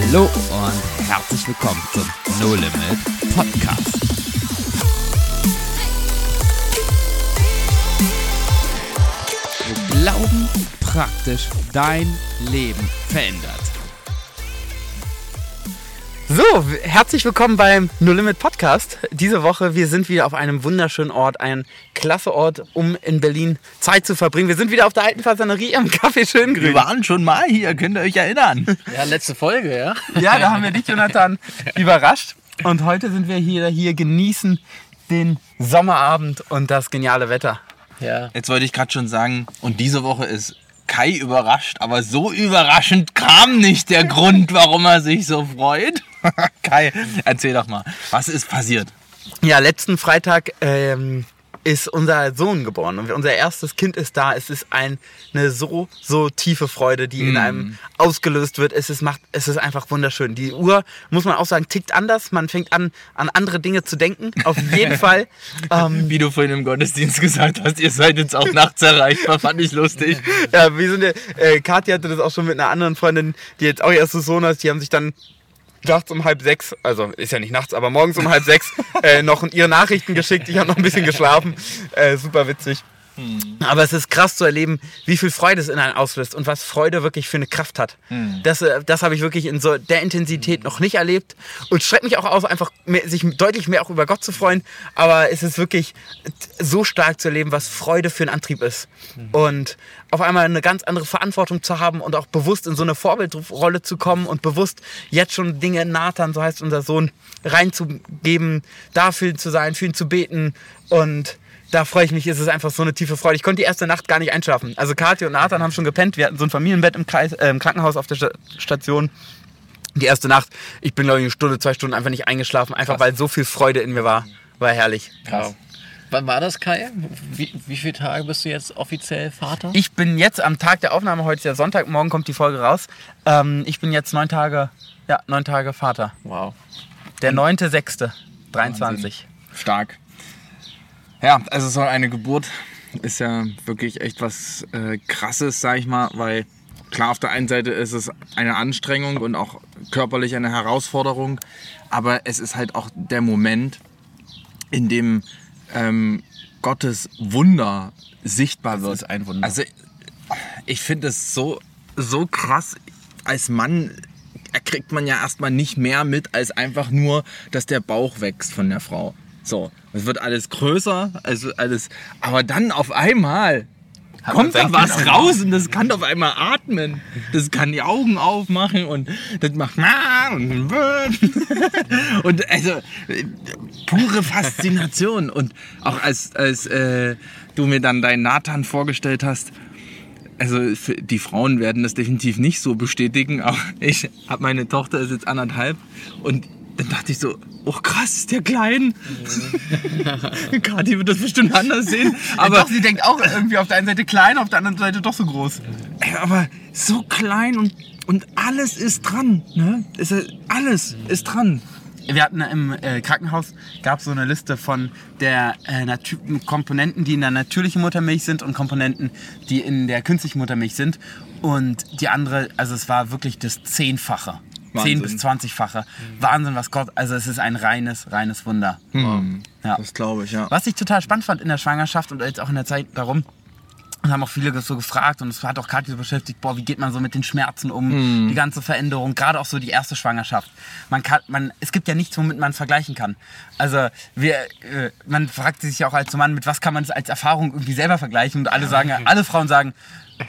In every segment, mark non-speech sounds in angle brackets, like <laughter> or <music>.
Hallo und herzlich willkommen zum No Limit Podcast. Wo Glauben praktisch dein Leben verändert. So, herzlich willkommen beim No Limit Podcast. Diese Woche, wir sind wieder auf einem wunderschönen Ort, ein klasse Ort, um in Berlin Zeit zu verbringen. Wir sind wieder auf der alten Fasanerie am Café Wir Schöngrün. waren schon mal hier, könnt ihr euch erinnern? Ja, letzte Folge, ja. Ja, da haben wir dich, Jonathan, <laughs> überrascht. Und heute sind wir hier, hier genießen den Sommerabend und das geniale Wetter. Ja. Jetzt wollte ich gerade schon sagen, und diese Woche ist Kai überrascht, aber so überraschend kam nicht der Grund, warum er sich so freut. <laughs> Kai, erzähl doch mal, was ist passiert? Ja, letzten Freitag ähm, ist unser Sohn geboren und unser erstes Kind ist da. Es ist ein, eine so, so tiefe Freude, die in einem ausgelöst wird. Es ist, macht, es ist einfach wunderschön. Die Uhr, muss man auch sagen, tickt anders. Man fängt an, an andere Dinge zu denken. Auf jeden <laughs> Fall. Ähm, Wie du vorhin im Gottesdienst gesagt hast, ihr seid jetzt auch nachts erreichbar, fand ich lustig. ja, wir sind ja, äh, Kathi hatte das auch schon mit einer anderen Freundin, die jetzt auch erstes Sohn hat. Die haben sich dann nachts um halb sechs, also ist ja nicht nachts, aber morgens um halb sechs <laughs> äh, noch ihre Nachrichten geschickt. Ich habe noch ein bisschen geschlafen. Äh, super witzig. Aber es ist krass zu erleben, wie viel Freude es in einem auslöst und was Freude wirklich für eine Kraft hat. Das, äh, das habe ich wirklich in so der Intensität noch nicht erlebt und schreckt mich auch aus, einfach mehr, sich deutlich mehr auch über Gott zu freuen. Aber es ist wirklich so stark zu erleben, was Freude für einen Antrieb ist. Und auf einmal eine ganz andere Verantwortung zu haben und auch bewusst in so eine Vorbildrolle zu kommen und bewusst jetzt schon Dinge in Nathan, so heißt unser Sohn, reinzugeben, dafür zu sein, für ihn zu beten und da freue ich mich, es ist einfach so eine tiefe Freude. Ich konnte die erste Nacht gar nicht einschlafen. Also Kathi und Nathan haben schon gepennt. Wir hatten so ein Familienbett im, Kreis, äh, im Krankenhaus auf der Sta Station. Die erste Nacht, ich bin glaube ich eine Stunde, zwei Stunden einfach nicht eingeschlafen, einfach weil so viel Freude in mir war. War herrlich. Krass. Wann war das, Kai? Wie, wie viele Tage bist du jetzt offiziell Vater? Ich bin jetzt am Tag der Aufnahme, heute ist ja Sonntag, morgen kommt die Folge raus. Ähm, ich bin jetzt neun Tage, ja, neun Tage Vater. Wow. Der neunte, sechste, 23. Stark. Ja, also so eine Geburt ist ja wirklich echt was äh, Krasses, sag ich mal, weil klar, auf der einen Seite ist es eine Anstrengung und auch körperlich eine Herausforderung, aber es ist halt auch der Moment, in dem ähm, Gottes Wunder sichtbar wird. ist ein Wunder. Also ich finde es so, so krass, als Mann kriegt man ja erstmal nicht mehr mit, als einfach nur, dass der Bauch wächst von der Frau. So, es wird alles größer, also alles, aber dann auf einmal Hat kommt da was Kind raus und das kann auf einmal atmen. Das kann die Augen aufmachen und das macht und <laughs> und also pure Faszination. Und auch als als äh, du mir dann deinen Nathan vorgestellt hast, also die Frauen werden das definitiv nicht so bestätigen, aber ich habe meine Tochter ist jetzt anderthalb und dann dachte ich so, oh krass, ist der klein. <laughs> Kathi wird das bestimmt anders sehen. Aber doch, sie denkt auch irgendwie auf der einen Seite klein, auf der anderen Seite doch so groß. ey, aber so klein und, und alles ist dran. Ne? Ist, alles ist dran. Wir hatten im äh, Krankenhaus gab so eine Liste von der äh, Komponenten, die in der natürlichen Muttermilch sind und Komponenten, die in der künstlichen Muttermilch sind. Und die andere, also es war wirklich das Zehnfache. Wahnsinn. Zehn bis zwanzigfache. Wahnsinn, was Gott, also es ist ein reines, reines Wunder. Ja. Das glaube ich, ja. Was ich total spannend fand in der Schwangerschaft und jetzt auch in der Zeit darum, und haben auch viele so gefragt und es hat auch Katja so beschäftigt, boah, wie geht man so mit den Schmerzen um, die ganze Veränderung, gerade auch so die erste Schwangerschaft. Man kann, man, es gibt ja nichts, womit man vergleichen kann. Also wir, äh, man fragt sich ja auch als Mann, mit was kann man es als Erfahrung irgendwie selber vergleichen und alle sagen, alle Frauen sagen,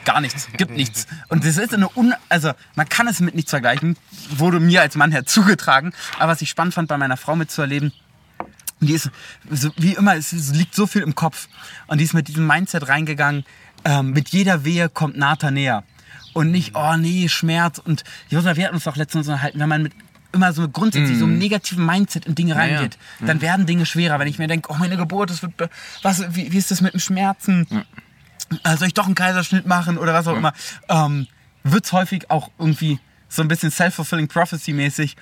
gar nichts, gibt nichts. Und das ist eine un, also man kann es mit nichts vergleichen, wurde mir als Mann herzugetragen. Aber was ich spannend fand, bei meiner Frau mitzuerleben, die ist, so, wie immer, es liegt so viel im Kopf. Und die ist mit diesem Mindset reingegangen, ähm, mit jeder Wehe kommt Nathan näher. Und nicht, oh nee, Schmerz. Und Josef, wir hatten uns doch letztens unterhalten, wenn man mit immer so grundsätzlich so einem negativen Mindset in Dinge reingeht, dann werden Dinge schwerer. Wenn ich mir denke, oh meine Geburt, das wird, was, wie, wie ist das mit dem Schmerzen? Äh, soll ich doch einen Kaiserschnitt machen oder was auch immer? Ähm, wird's häufig auch irgendwie so ein bisschen self-fulfilling prophecy mäßig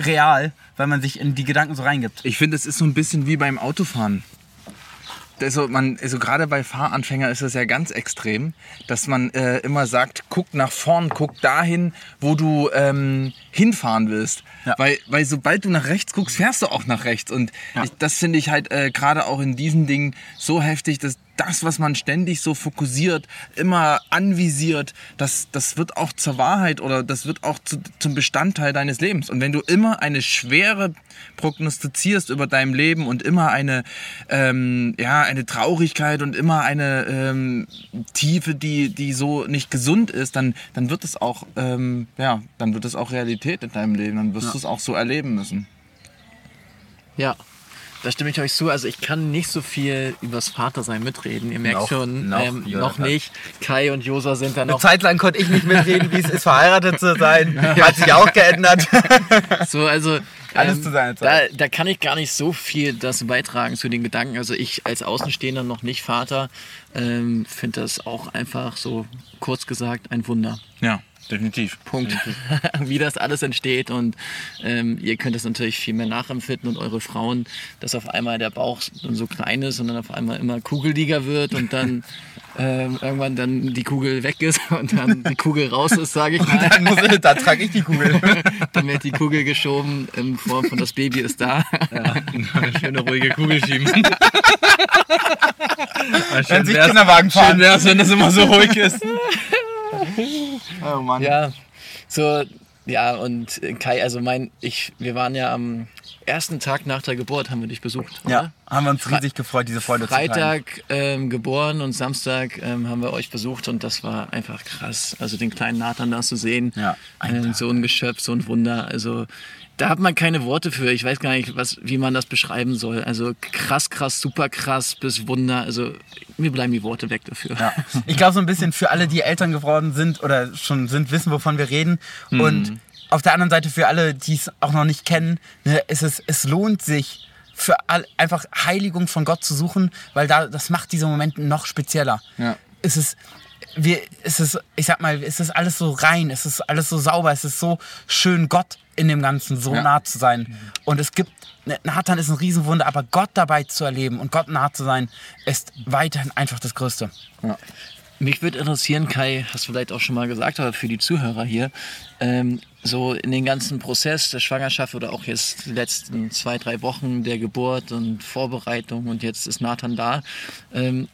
real, weil man sich in die Gedanken so reingibt. Ich finde, es ist so ein bisschen wie beim Autofahren. Also man, also gerade bei Fahranfängern ist es ja ganz extrem, dass man äh, immer sagt, guck nach vorn, guck dahin, wo du ähm, hinfahren willst. Ja. Weil, weil sobald du nach rechts guckst, fährst du auch nach rechts. Und Ja. ich, das finde ich halt äh, gerade auch in diesen Dingen so heftig, dass das, was man ständig so fokussiert, immer anvisiert, das, das wird auch zur Wahrheit oder das wird auch zu, zum Bestandteil deines Lebens. Und wenn du immer eine Schwere prognostizierst über deinem Leben und immer eine, ähm, ja, eine Traurigkeit und immer eine ähm, Tiefe, die, die so nicht gesund ist, dann, dann wird es auch, ähm, ja, dann wird es auch Realität in deinem Leben. Dann wirst du es auch so erleben müssen. Ja, da stimme ich euch zu. Also ich kann nicht so viel übers Vatersein mitreden. Ihr merkt Noch- schon, noch, ähm, noch nicht. Kai und Josa sind da Eine noch Zeit lang konnte ich nicht mitreden, wie es ist, verheiratet zu sein. Hat sich auch geändert. <laughs> so, also Alles zu seiner Zeit. Da, da kann ich gar nicht so viel dazu beitragen zu den Gedanken. Also ich als Außenstehender noch nicht Vater ähm, finde das auch einfach so kurz gesagt ein Wunder. Ja, definitiv. Punkt. <laughs> Wie das alles entsteht und ähm, ihr könnt es natürlich viel mehr nachempfinden und eure Frauen, dass auf einmal der Bauch dann so klein ist und dann auf einmal immer kugeliger wird und dann <laughs> ähm, irgendwann dann die Kugel weg ist <laughs> und dann die Kugel raus ist, sage ich mal. Dann, muss, dann trage ich die Kugel. Dann wird die Kugel geschoben in Form von das Baby ist da. Eine schöne ruhige Kugel schieben. Wenn sich Kinderwagen Schön fahren. wär's, wenn das immer so ruhig ist. Oh Mann. Ja, so, ja, und Kai, also mein, ich, wir waren ja am ersten Tag nach der Geburt, haben wir dich besucht. Ja, oder? haben wir uns riesig gefreut, diese Freude zu teilen. Freitag ähm, geboren und Samstag ähm, haben wir euch besucht und das war einfach krass. Also den kleinen Nathan da zu sehen, Ja, ein ähm, so ein Geschöpf, so ein Wunder. Also da hat man keine Worte für. Ich weiß gar nicht, was, wie man das beschreiben soll. Also krass, krass, super krass bis Wunder. Also mir bleiben die Worte weg dafür. Ja. Ich glaube so ein bisschen für alle, die Eltern geworden sind oder schon sind, wissen, wovon wir reden. Und auf der anderen Seite für alle, die es auch noch nicht kennen, ne, ist es, es lohnt sich für all, einfach Heiligung von Gott zu suchen, weil da, das macht diese Momente noch spezieller. Ja. Es ist, wir, es ist, ich sag mal, es ist alles so rein, es ist alles so sauber, es ist so schön, Gott in dem Ganzen so Ja. nah zu sein. Und es gibt, ne, Nathan ist ein Riesenwunder, aber Gott dabei zu erleben und Gott nah zu sein, ist weiterhin einfach das Größte. Mich würde interessieren, Kai, hast du vielleicht auch schon mal gesagt, aber für die Zuhörer hier, ähm, so in den ganzen Prozess der Schwangerschaft oder auch jetzt die letzten zwei, drei Wochen der Geburt und Vorbereitung und jetzt ist Nathan da. Ähm,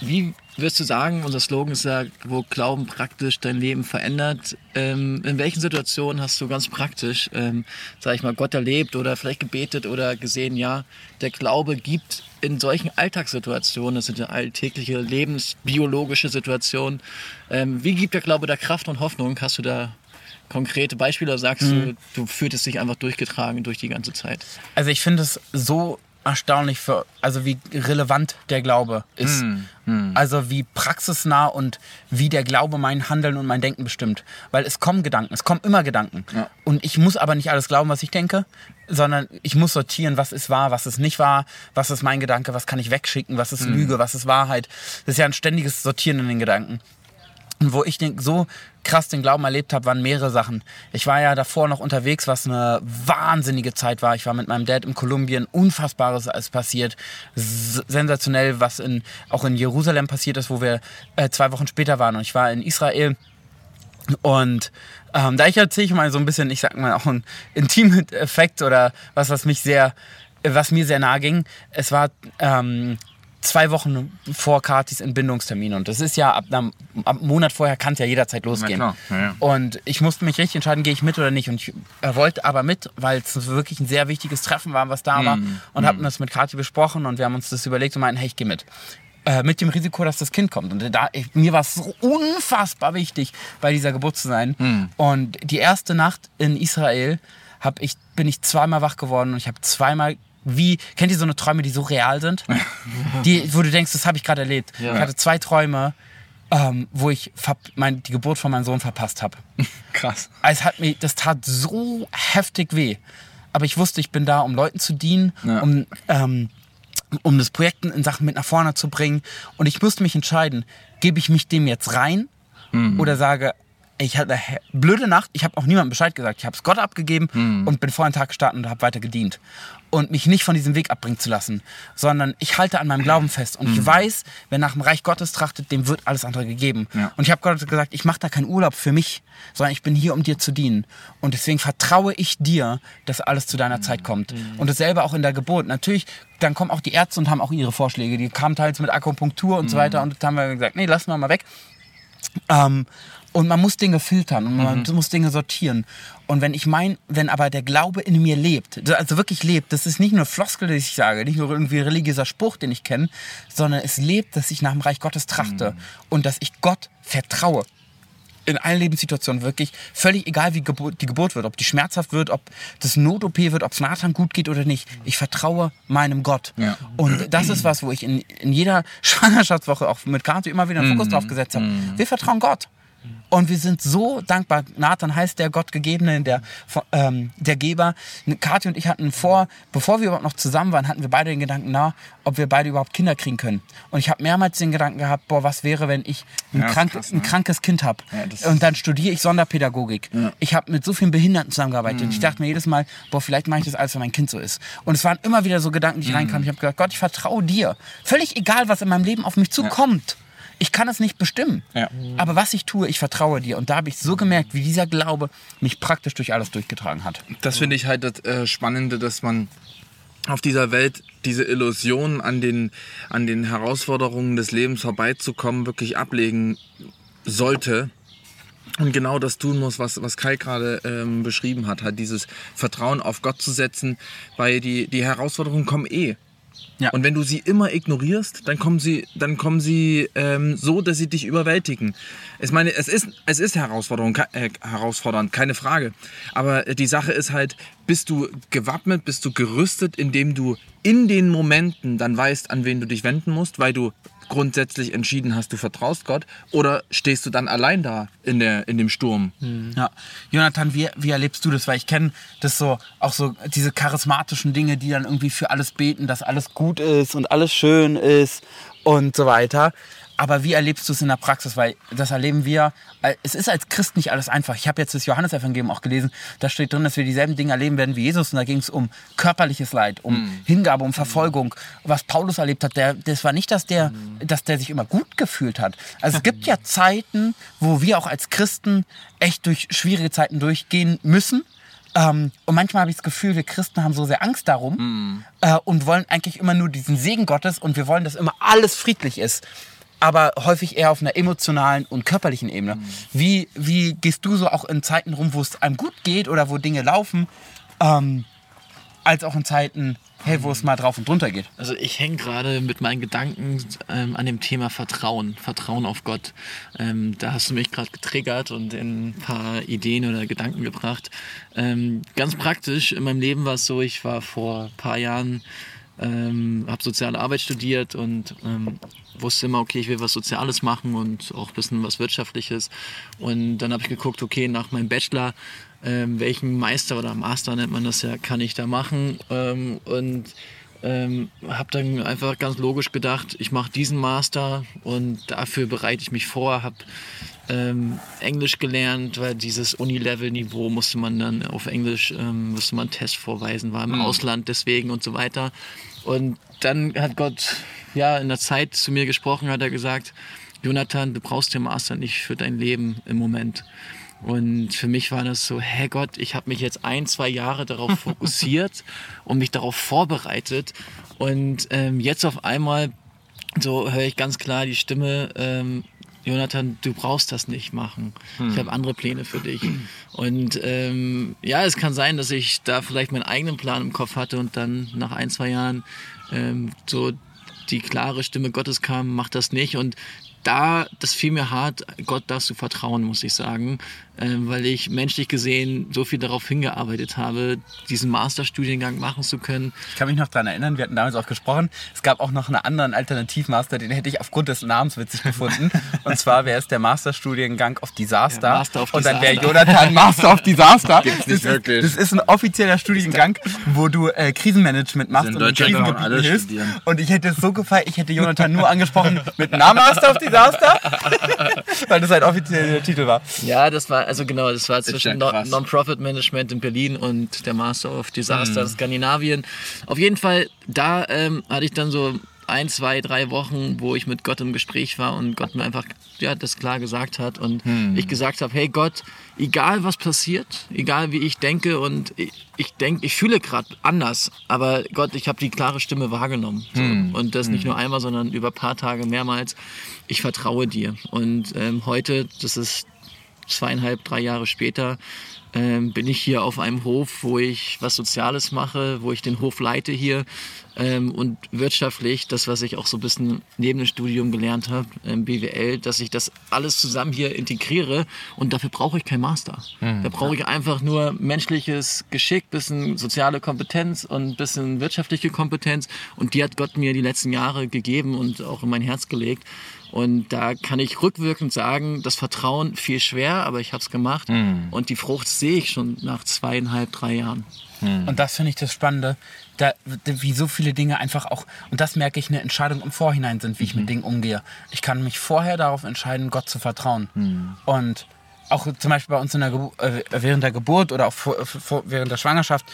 wie würdest du sagen, unser Slogan ist ja, wo Glauben praktisch dein Leben verändert. Ähm, in welchen Situationen hast du ganz praktisch, ähm, sag ich mal, Gott erlebt oder vielleicht gebetet oder gesehen, ja, der Glaube gibt in solchen Alltagssituationen, das sind ja alltägliche lebensbiologische Situationen, ähm, wie gibt der Glaube da Kraft und Hoffnung? Hast du da konkrete Beispiele oder sagst du, du fühltest dich einfach durchgetragen durch die ganze Zeit? Also ich finde es so erstaunlich für, also wie relevant der Glaube ist. Also wie praxisnah und wie der Glaube mein Handeln und mein Denken bestimmt. Weil es kommen Gedanken, es kommen immer Gedanken. Ja. Und ich muss aber nicht alles glauben, was ich denke, sondern ich muss sortieren, was ist wahr, was ist nicht wahr, was ist mein Gedanke, was kann ich wegschicken, was ist Lüge, was ist Wahrheit. Das ist ja ein ständiges Sortieren in den Gedanken. Und wo ich den, so krass den Glauben erlebt habe, waren mehrere Sachen. Ich war ja davor noch unterwegs, was eine wahnsinnige Zeit war. Ich war mit meinem Dad in Kolumbien, Unfassbares ist passiert. S sensationell, was in, auch in Jerusalem passiert ist, wo wir äh, zwei Wochen später waren. Und ich war in Israel. Und ähm, da ich erzähle ich mal so ein bisschen, ich sag mal auch ein intimen Effekt oder was, was mich sehr, was mir sehr nahe ging. Es war ähm, zwei Wochen vor Katis Entbindungstermin und das ist ja ab einem, ab einem Monat vorher kann es ja jederzeit losgehen. ja, ja. Und ich musste mich richtig entscheiden, gehe ich mit oder nicht. Und ich wollte aber mit, weil es wirklich ein sehr wichtiges Treffen war, was da war. Und haben das mit Kathi besprochen und wir haben uns das überlegt und meinten, hey, ich gehe mit. Äh, mit dem Risiko, dass das Kind kommt. Und da, ich, mir war es so unfassbar wichtig, bei dieser Geburt zu sein. Und die erste Nacht in Israel hab ich, bin ich zweimal wach geworden und ich habe zweimal wie, kennt ihr so eine Träume, die so real sind? <laughs> die, wo du denkst, das habe ich gerade erlebt. Ja. Ich hatte zwei Träume, ähm, wo ich mein, die Geburt von meinem Sohn verpasst habe. <laughs> Krass. Es hat mir, das tat so heftig weh. Aber ich wusste, ich bin da, um Leuten zu dienen, Ja. um, ähm, um das Projekt in Sachen mit nach vorne zu bringen. Und ich musste mich entscheiden, gebe ich mich dem jetzt rein oder sage, ich hatte eine blöde Nacht, ich habe auch niemandem Bescheid gesagt. Ich habe es Gott abgegeben Hm. und bin vor den Tag gestartet und habe weiter gedient. Und mich nicht von diesem Weg abbringen zu lassen, sondern ich halte an meinem Glauben fest. Und ich weiß, wer nach dem Reich Gottes trachtet, dem wird alles andere gegeben. Hm. Ja. Und ich habe Gott gesagt, ich mache da keinen Urlaub für mich, sondern ich bin hier, um dir zu dienen. Und deswegen vertraue ich dir, dass alles zu deiner Zeit kommt. Und dasselbe auch in der Geburt. Natürlich, dann kommen auch die Ärzte und haben auch ihre Vorschläge. Die kamen teils mit Akupunktur und so weiter. Und da haben wir gesagt, nee, lassen wir mal weg. Ähm, und man muss Dinge filtern und man muss Dinge sortieren. Und wenn ich mein, wenn aber der Glaube in mir lebt, also wirklich lebt, das ist nicht nur Floskel, die ich sage, nicht nur irgendwie religiöser Spruch, den ich kenne, sondern es lebt, dass ich nach dem Reich Gottes trachte und dass ich Gott vertraue. In allen Lebenssituationen wirklich völlig egal, wie Geburt, die Geburt wird, ob die schmerzhaft wird, ob das Not-OP wird, ob es Nathan gut geht oder nicht. Ich vertraue meinem Gott. Ja. Und das ist was, wo ich in, in jeder <laughs> Schwangerschaftswoche auch mit Kathi immer wieder einen Fokus drauf gesetzt habe. Wir vertrauen Gott. Und wir sind so dankbar. Nathan heißt der Gottgegebene, der, ähm, der Geber. Kathi und ich hatten vor, bevor wir überhaupt noch zusammen waren, hatten wir beide den Gedanken, na, ob wir beide überhaupt Kinder kriegen können. Und ich habe mehrmals den Gedanken gehabt, boah, was wäre, wenn ich ein, Ja, krank, krass, ein ne? krankes Kind habe. Ja, und dann studiere ich Sonderpädagogik. Ich habe mit so vielen Behinderten zusammengearbeitet. Und ich dachte mir jedes Mal, boah, vielleicht mache ich das alles, wenn mein Kind so ist. Und es waren immer wieder so Gedanken, die reinkamen. Ich habe gesagt, Gott, ich vertraue dir. Völlig egal, was in meinem Leben auf mich zukommt. Ich kann es nicht bestimmen. Ja. Aber was ich tue, ich vertraue dir. Und da habe ich so gemerkt, wie dieser Glaube mich praktisch durch alles durchgetragen hat. Das finde ich halt das äh, Spannende, dass man auf dieser Welt diese Illusion an den, an den Herausforderungen des Lebens vorbeizukommen, wirklich ablegen sollte. Und genau das tun muss, was, was Kai gerade ähm, beschrieben hat, halt dieses Vertrauen auf Gott zu setzen, weil die, die Herausforderungen kommen eh. Ja. Und wenn du sie immer ignorierst, dann kommen sie, dann kommen sie ähm, so, dass sie dich überwältigen. Ich meine, es ist, es ist Herausforderung, äh, herausfordernd, keine Frage. Aber äh, die Sache ist halt, bist du gewappnet, bist du gerüstet, indem du in den Momenten dann weißt, an wen du dich wenden musst, weil du grundsätzlich entschieden hast, du vertraust Gott, oder stehst du dann allein da in, der, in dem Sturm? Ja. Jonathan, wie, wie erlebst du das? Weil ich kenne das so, auch so diese charismatischen Dinge, die dann irgendwie für alles beten, dass alles gut ist und alles schön ist und so weiter. Aber wie erlebst du es in der Praxis? Weil das erleben wir, äh, es ist als Christ nicht alles einfach. Ich habe jetzt das Johannesevangelium auch gelesen, da steht drin, dass wir dieselben Dinge erleben werden wie Jesus. Und da ging es um körperliches Leid, um Hingabe, um Verfolgung. Was Paulus erlebt hat, der, das war nicht, dass der, dass der sich immer gut gefühlt hat. Also es gibt ja <laughs> Zeiten, wo wir auch als Christen echt durch schwierige Zeiten durchgehen müssen. Ähm, und manchmal habe ich das Gefühl, wir Christen haben so sehr Angst darum äh, und wollen eigentlich immer nur diesen Segen Gottes und wir wollen, dass immer alles friedlich ist. Aber häufig eher auf einer emotionalen und körperlichen Ebene. Wie, wie gehst du so auch in Zeiten rum, wo es einem gut geht oder wo Dinge laufen, ähm, als auch in Zeiten, hey, wo es mal drauf und drunter geht? Also ich hänge gerade mit meinen Gedanken ähm, an dem Thema Vertrauen, Vertrauen auf Gott. Ähm, da hast du mich gerade getriggert und in ein paar Ideen oder Gedanken gebracht. Ähm, ganz praktisch, in meinem Leben war es so, ich war vor ein paar Jahren, ähm, habe soziale Arbeit studiert und ähm, wusste immer, okay, ich will was Soziales machen und auch ein bisschen was Wirtschaftliches. Und dann habe ich geguckt, okay, nach meinem Bachelor, ähm, welchen Meister oder Master nennt man das ja, kann ich da machen? Ähm, und ähm, habe dann einfach ganz logisch gedacht, ich mache diesen Master und dafür bereite ich mich vor, habe ähm, Englisch gelernt, weil dieses Uni-Level-Niveau musste man dann auf Englisch, ähm, musste man einen Test vorweisen, war im Ausland deswegen und so weiter. Und dann hat Gott ja in der Zeit zu mir gesprochen, hat er gesagt, Jonathan, du brauchst den Master nicht für dein Leben im Moment. Und für mich war das so, hey Gott, ich habe mich jetzt ein, zwei Jahre darauf <laughs> fokussiert und mich darauf vorbereitet. Und ähm, jetzt auf einmal, so höre ich ganz klar die Stimme, ähm, Jonathan, du brauchst das nicht machen. Ich habe andere Pläne für dich. Und ähm, ja, es kann sein, dass ich da vielleicht meinen eigenen Plan im Kopf hatte und dann nach ein, zwei Jahren ähm, so die klare Stimme Gottes kam, mach das nicht. Und da, das fiel mir hart, Gott darfst du vertrauen, muss ich sagen, ähm, weil ich menschlich gesehen so viel darauf hingearbeitet habe, diesen Masterstudiengang machen zu können. Ich kann mich noch daran erinnern, wir hatten damals auch gesprochen, es gab auch noch einen anderen Alternativmaster, den hätte ich aufgrund des Namens witzig gefunden. <laughs> Und zwar wäre es der Masterstudiengang auf Disaster. Ja, Master of und dann wäre. Jonathan Master of Disaster. <laughs> Gibt's nicht das, ist, wirklich. das ist ein offizieller Studiengang, wo du äh, Krisenmanagement machst in und Krisengebieten hilfst. Und ich hätte es so gefallen, ich hätte Jonathan nur angesprochen mit Na Master of Disaster Desaster? <laughs> Weil das halt offiziell der Titel war. Ja, das war, also genau, das war zwischen ja. Non-Profit-Management in Berlin und der Master of Disaster Mhm. in Skandinavien. Auf jeden Fall, da ähm, hatte ich dann so ein, zwei, drei Wochen, wo ich mit Gott im Gespräch war und Gott mir einfach ja, das klar gesagt hat und Hm. ich gesagt habe, hey Gott, egal was passiert, egal wie ich denke und ich, ich denke, ich fühle gerade anders, aber Gott, ich habe die klare Stimme wahrgenommen so. Hm. und das nicht nur einmal, sondern über ein paar Tage mehrmals. Ich vertraue dir und ähm, heute, das ist zweieinhalb, drei Jahre später ähm, bin ich hier auf einem Hof, wo ich was Soziales mache, wo ich den Hof leite hier ähm, und wirtschaftlich, das, was ich auch so ein bisschen neben dem Studium gelernt habe, ähm, BWL, dass ich das alles zusammen hier integriere und dafür brauche ich kein Master. Da brauche ich einfach nur menschliches Geschick, bisschen soziale Kompetenz und ein bisschen wirtschaftliche Kompetenz und die hat Gott mir die letzten Jahre gegeben und auch in mein Herz gelegt. Und da kann ich rückwirkend sagen, das Vertrauen fiel schwer, aber ich habe es gemacht. Und die Frucht sehe ich schon nach zweieinhalb, drei Jahren. Und das finde ich das Spannende, da, wie so viele Dinge einfach auch, und das merke ich, eine Entscheidung im Vorhinein sind, wie ich mit Dingen umgehe. Ich kann mich vorher darauf entscheiden, Gott zu vertrauen. Und auch zum Beispiel bei uns in der äh, während der Geburt oder auch vor, vor, während der Schwangerschaft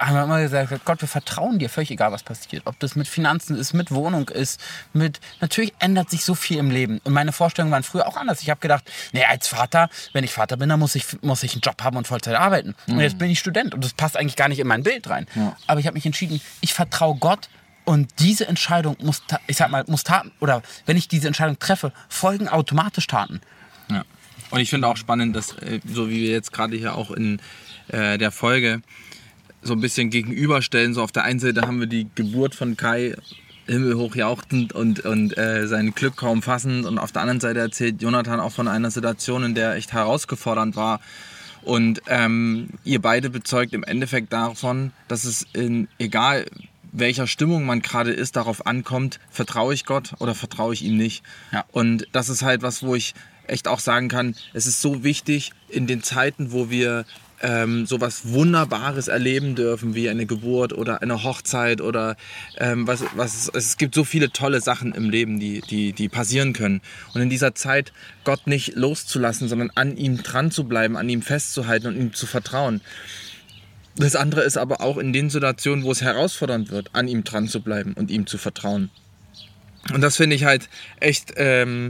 haben wir immer gesagt, Gott, wir vertrauen dir, völlig egal, was passiert. Ob das mit Finanzen ist, mit Wohnung ist, mit... Natürlich ändert sich so viel im Leben. Und meine Vorstellungen waren früher auch anders. Ich habe gedacht, nee, als Vater, wenn ich Vater bin, dann muss ich, muss ich einen Job haben und Vollzeit arbeiten. Und jetzt bin ich Student und das passt eigentlich gar nicht in mein Bild rein. Aber ich habe mich entschieden, ich vertraue Gott und diese Entscheidung muss, ich sag mal, muss Taten, oder wenn ich diese Entscheidung treffe, folgen automatisch Taten. Ja. Und ich finde auch spannend, dass, äh, so wie wir jetzt gerade hier auch in äh, der Folge so ein bisschen gegenüberstellen, so auf der einen Seite haben wir die Geburt von Kai himmelhoch jauchzend und, und äh, sein Glück kaum fassend und auf der anderen Seite erzählt Jonathan auch von einer Situation, in der echt herausgefordernd war und ähm, ihr beide bezeugt im Endeffekt davon, dass es in egal welcher Stimmung man gerade ist, darauf ankommt, vertraue ich Gott oder vertraue ich ihm nicht. Ja. Und das ist halt was, wo ich echt auch sagen kann, es ist so wichtig in den Zeiten, wo wir ähm, sowas Wunderbares erleben dürfen, wie eine Geburt oder eine Hochzeit oder ähm, was, was es gibt so viele tolle Sachen im Leben, die, die, die passieren können. Und in dieser Zeit Gott nicht loszulassen, sondern an ihm dran zu bleiben, an ihm festzuhalten und ihm zu vertrauen. Das andere ist aber auch in den Situationen, wo es herausfordernd wird, an ihm dran zu bleiben und ihm zu vertrauen. Und das finde ich halt echt, ähm,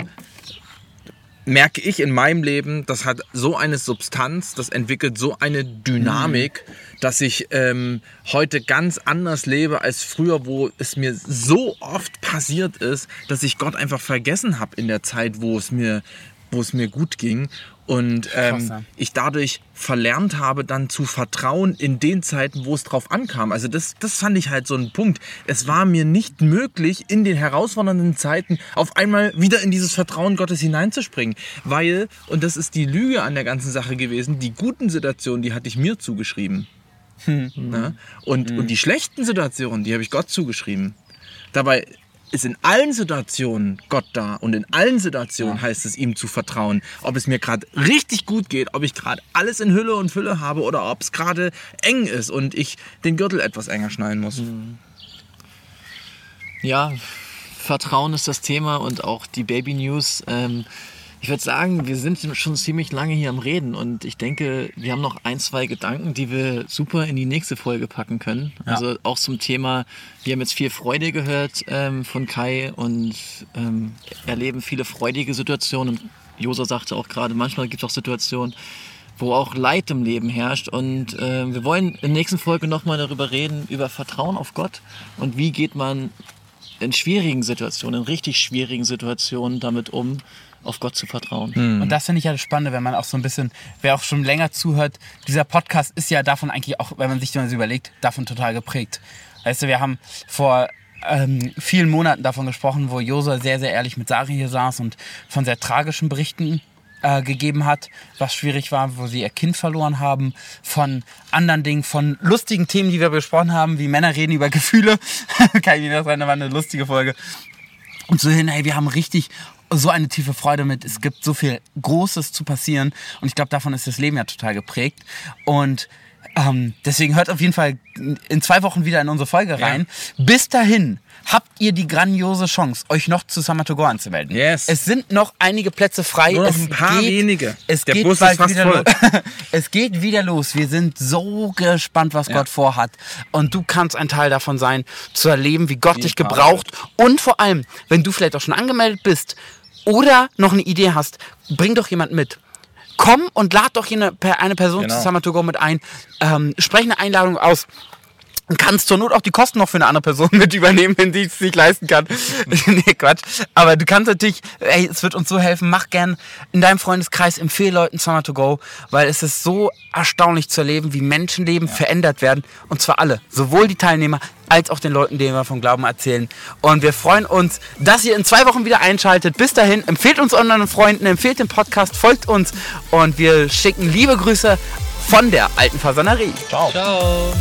merke ich in meinem Leben, das hat so eine Substanz, das entwickelt so eine Dynamik, dass ich ähm, heute ganz anders lebe als früher, wo es mir so oft passiert ist, dass ich Gott einfach vergessen habe in der Zeit, wo es mir, wo es mir gut ging. Und ähm, ich dadurch verlernt habe, dann zu vertrauen in den Zeiten, wo es drauf ankam. Also das, das fand ich halt so ein Punkt. Es war mir nicht möglich, in den herausfordernden Zeiten auf einmal wieder in dieses Vertrauen Gottes hineinzuspringen. Weil, und das ist die Lüge an der ganzen Sache gewesen, die guten Situationen, die hatte ich mir zugeschrieben. Ne? Und, und die schlechten Situationen, die habe ich Gott zugeschrieben. Dabei ist in allen Situationen Gott da und in allen Situationen heißt es ihm zu vertrauen. Ob es mir gerade richtig gut geht, ob ich gerade alles in Hülle und Fülle habe oder ob es gerade eng ist und ich den Gürtel etwas enger schnallen muss. Ja, Vertrauen ist das Thema und auch die Baby News. Ähm, ich würde sagen, wir sind schon ziemlich lange hier am Reden und ich denke, wir haben noch ein, zwei Gedanken, die wir super in die nächste Folge packen können. Also auch zum Thema, wir haben jetzt viel Freude gehört ähm, von Kai und ähm, erleben viele freudige Situationen. Und Josa sagte auch gerade, manchmal gibt es auch Situationen, wo auch Leid im Leben herrscht. Und äh, wir wollen in der nächsten Folge nochmal darüber reden, über Vertrauen auf Gott und wie geht man in schwierigen Situationen, in richtig schwierigen Situationen damit um, auf Gott zu vertrauen. Und das finde ich ja das Spannende, wenn man auch so ein bisschen, wer auch schon länger zuhört, dieser Podcast ist ja davon eigentlich auch, wenn man sich das überlegt, davon total geprägt. Weißt du, wir haben vor ähm, vielen Monaten davon gesprochen, wo Josa sehr, sehr ehrlich mit Sari hier saß und von sehr tragischen Berichten äh, gegeben hat, was schwierig war, wo sie ihr Kind verloren haben, von anderen Dingen, von lustigen Themen, die wir besprochen haben, wie Männer reden über Gefühle. <laughs> Kann ich mich noch erinnern, war eine lustige Folge. Und so hin, hey, wir haben richtig so eine tiefe Freude mit. Es gibt so viel Großes zu passieren. Und ich glaube, davon ist das Leben ja total geprägt. Und Ähm, deswegen hört auf jeden Fall in zwei Wochen wieder in unsere Folge rein. Bis dahin habt ihr die grandiose Chance, euch noch zu Summer to Go anzumelden. Yes. Es sind noch einige Plätze frei. Nur noch es ein paar geht, wenige. Es Der geht Bus ist fast voll. <laughs> es geht wieder los. Wir sind so gespannt, was Gott vorhat. Und du kannst ein Teil davon sein, zu erleben, wie Gott dich gebraucht. Und vor allem, wenn du vielleicht auch schon angemeldet bist oder noch eine Idee hast, bring doch jemand mit. Komm und lad doch eine, eine Person Genau. zu Summer to Go mit ein. Ähm, sprech eine Einladung aus. Und kannst zur Not auch die Kosten noch für eine andere Person <laughs> mit übernehmen, wenn die es nicht leisten kann. <laughs> nee, Quatsch. Aber du kannst natürlich, ey, es wird uns so helfen, mach gern in deinem Freundeskreis, empfehle Leuten Summer to Go, weil es ist so erstaunlich zu erleben, wie Menschenleben verändert werden. Und zwar alle. Sowohl die Teilnehmer als auch den Leuten, denen wir vom Glauben erzählen. Und wir freuen uns, dass ihr in zwei Wochen wieder einschaltet. Bis dahin, empfehlt uns euren Freunden, empfehlt den Podcast, folgt uns und wir schicken liebe Grüße von der alten Fasanerie. Ciao. Ciao.